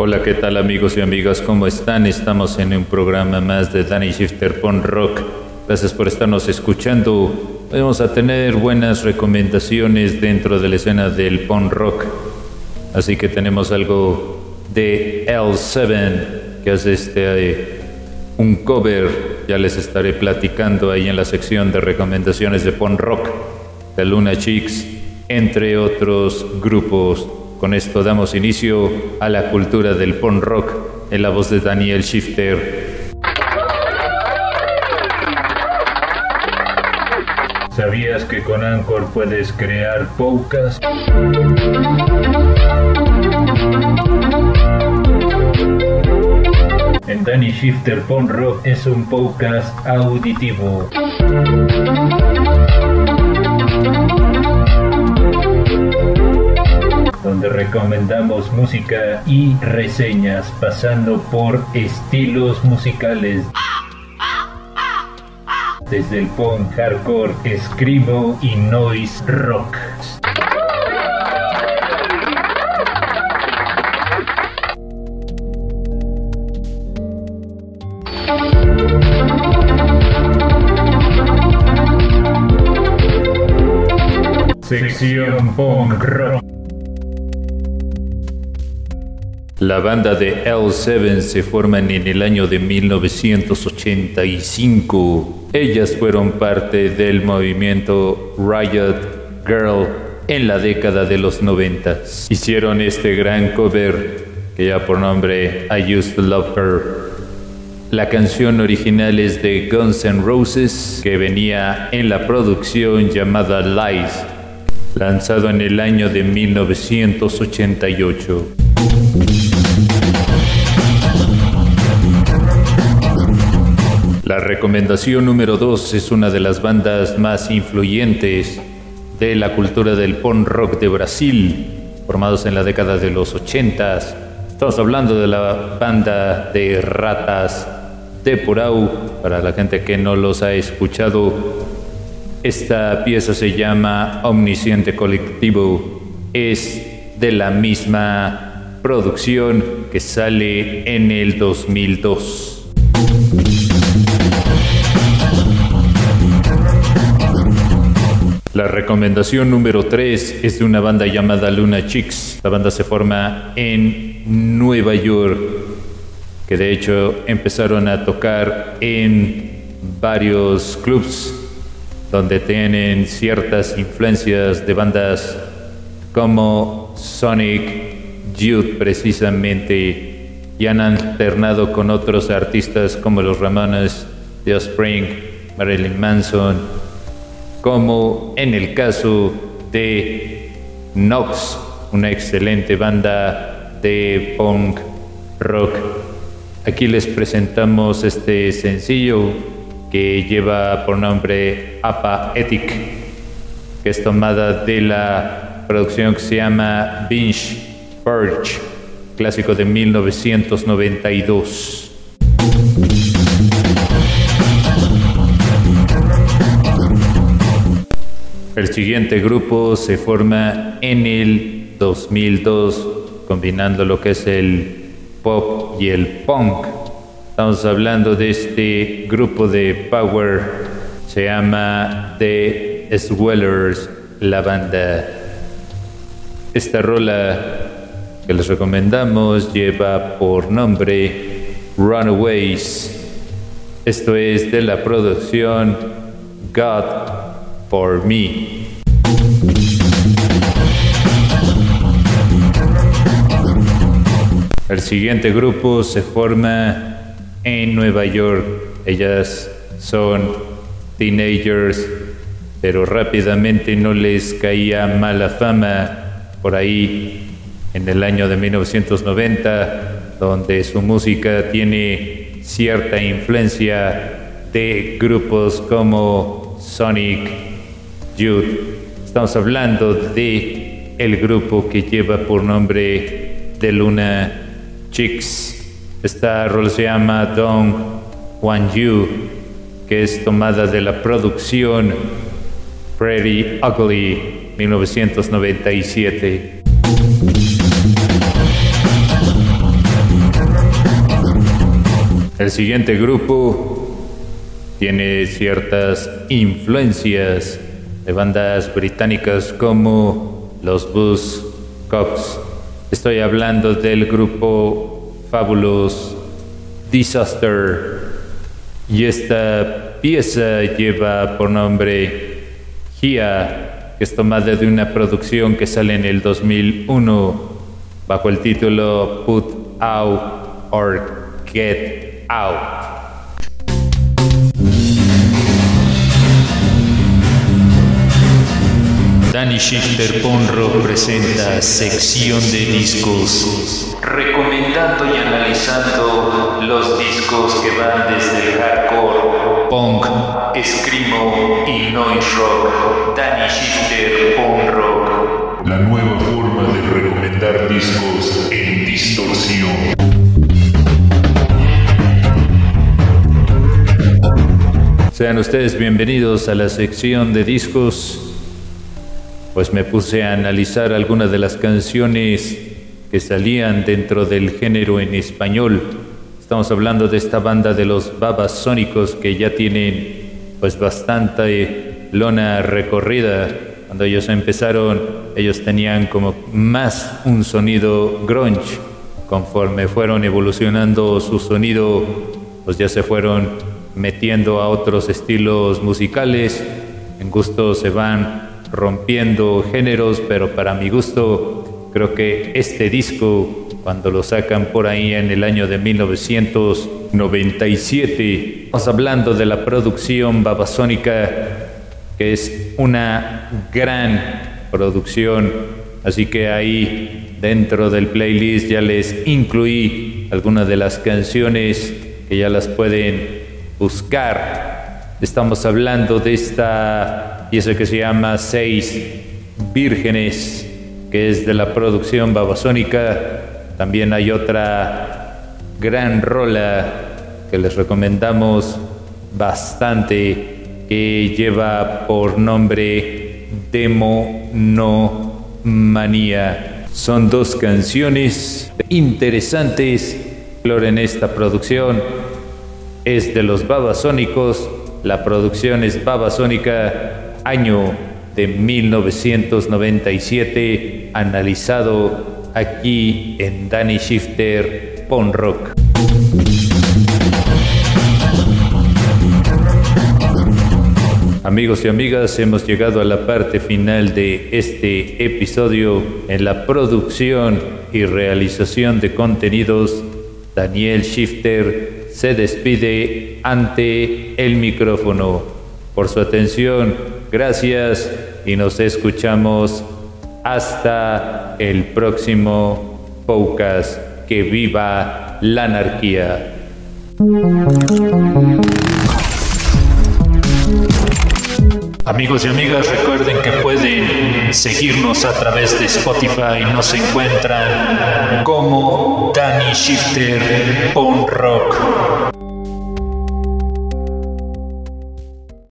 Hola, ¿qué tal amigos y amigas? ¿Cómo están? Estamos en un programa más de Danny Shifter Pon Rock. Gracias por estarnos escuchando. Vamos a tener buenas recomendaciones dentro de la escena del Pon Rock. Así que tenemos algo de L7 que hace este eh, un cover. Ya les estaré platicando ahí en la sección de recomendaciones de Pon Rock de Luna Chicks, entre otros grupos. Con esto damos inicio a la cultura del punk rock en la voz de Daniel Shifter. ¿Sabías que con Anchor puedes crear podcasts? En Danny Shifter Punk Rock es un podcast auditivo. Recomendamos música y reseñas pasando por estilos musicales. Desde el punk, hardcore, screamo y noise rock. Sección punk rock. La banda de L7 se forman en el año de 1985. Ellas fueron parte del movimiento Riot Girl en la década de los 90. Hicieron este gran cover que ya por nombre I Used to Love Her. La canción original es de Guns N' Roses, que venía en la producción llamada Lies, lanzado en el año de 1988. Recomendación número 2 es una de las bandas más influyentes de la cultura del punk rock de Brasil, formados en la década de los 80. Estamos hablando de la banda de Ratas de Porau, para la gente que no los ha escuchado. Esta pieza se llama Omnisciente Colectivo. Es de la misma producción que sale en el 2002. La recomendación número 3 es de una banda llamada Luna Chicks. La banda se forma en Nueva York, que de hecho empezaron a tocar en varios clubs donde tienen ciertas influencias de bandas como Sonic Youth precisamente y han alternado con otros artistas como los Ramones, The Spring, Marilyn Manson, como en el caso de Nox, una excelente banda de punk rock. Aquí les presentamos este sencillo que lleva por nombre Apa Ethic, que es tomada de la producción que se llama Binge Purge, clásico de 1992. El siguiente grupo se forma en el 2002, combinando lo que es el pop y el punk. Estamos hablando de este grupo de power, se llama The Swellers, la banda. Esta rola que les recomendamos lleva por nombre Runaways. Esto es de la producción God for me. El siguiente grupo se forma en Nueva York. Ellas son teenagers, pero rápidamente no les caía mala fama por ahí en el año de 1990, donde su música tiene cierta influencia de grupos como Sonic Estamos hablando de el grupo que lleva por nombre de Luna Chicks. Esta rol se llama Dong Wan Yu, que es tomada de la producción Pretty Ugly 1997. El siguiente grupo tiene ciertas influencias de bandas británicas como los Buzz Cops. Estoy hablando del grupo Fabulous Disaster y esta pieza lleva por nombre Gia, que es tomada de una producción que sale en el 2001 bajo el título Put Out or Get Out. Danny Shifter Ponro presenta sección de discos, recomendando y analizando los discos que van desde el hardcore, punk, screamo y noise rock. Danny Shifter Ponro. La nueva forma de recomendar discos en distorsión. Sean ustedes bienvenidos a la sección de discos pues me puse a analizar algunas de las canciones que salían dentro del género en español. Estamos hablando de esta banda de los Babasónicos que ya tienen pues bastante lona recorrida. Cuando ellos empezaron, ellos tenían como más un sonido grunge. Conforme fueron evolucionando su sonido, pues ya se fueron metiendo a otros estilos musicales. En gusto se van rompiendo géneros, pero para mi gusto creo que este disco, cuando lo sacan por ahí en el año de 1997, estamos hablando de la producción babasónica, que es una gran producción, así que ahí dentro del playlist ya les incluí algunas de las canciones que ya las pueden buscar. Estamos hablando de esta y eso que se llama Seis Vírgenes, que es de la producción babasónica. También hay otra gran rola que les recomendamos bastante, que lleva por nombre Demo No Manía. Son dos canciones interesantes. En esta producción es de los babasónicos. La producción es babasónica año de 1997, analizado aquí en Danny Shifter Pon Rock. Amigos y amigas, hemos llegado a la parte final de este episodio en la producción y realización de contenidos. Daniel Shifter se despide ante el micrófono. Por su atención, Gracias y nos escuchamos hasta el próximo podcast. Que viva la anarquía. Amigos y amigas, recuerden que pueden seguirnos a través de Spotify. Nos encuentran como Danny Shifter on Rock.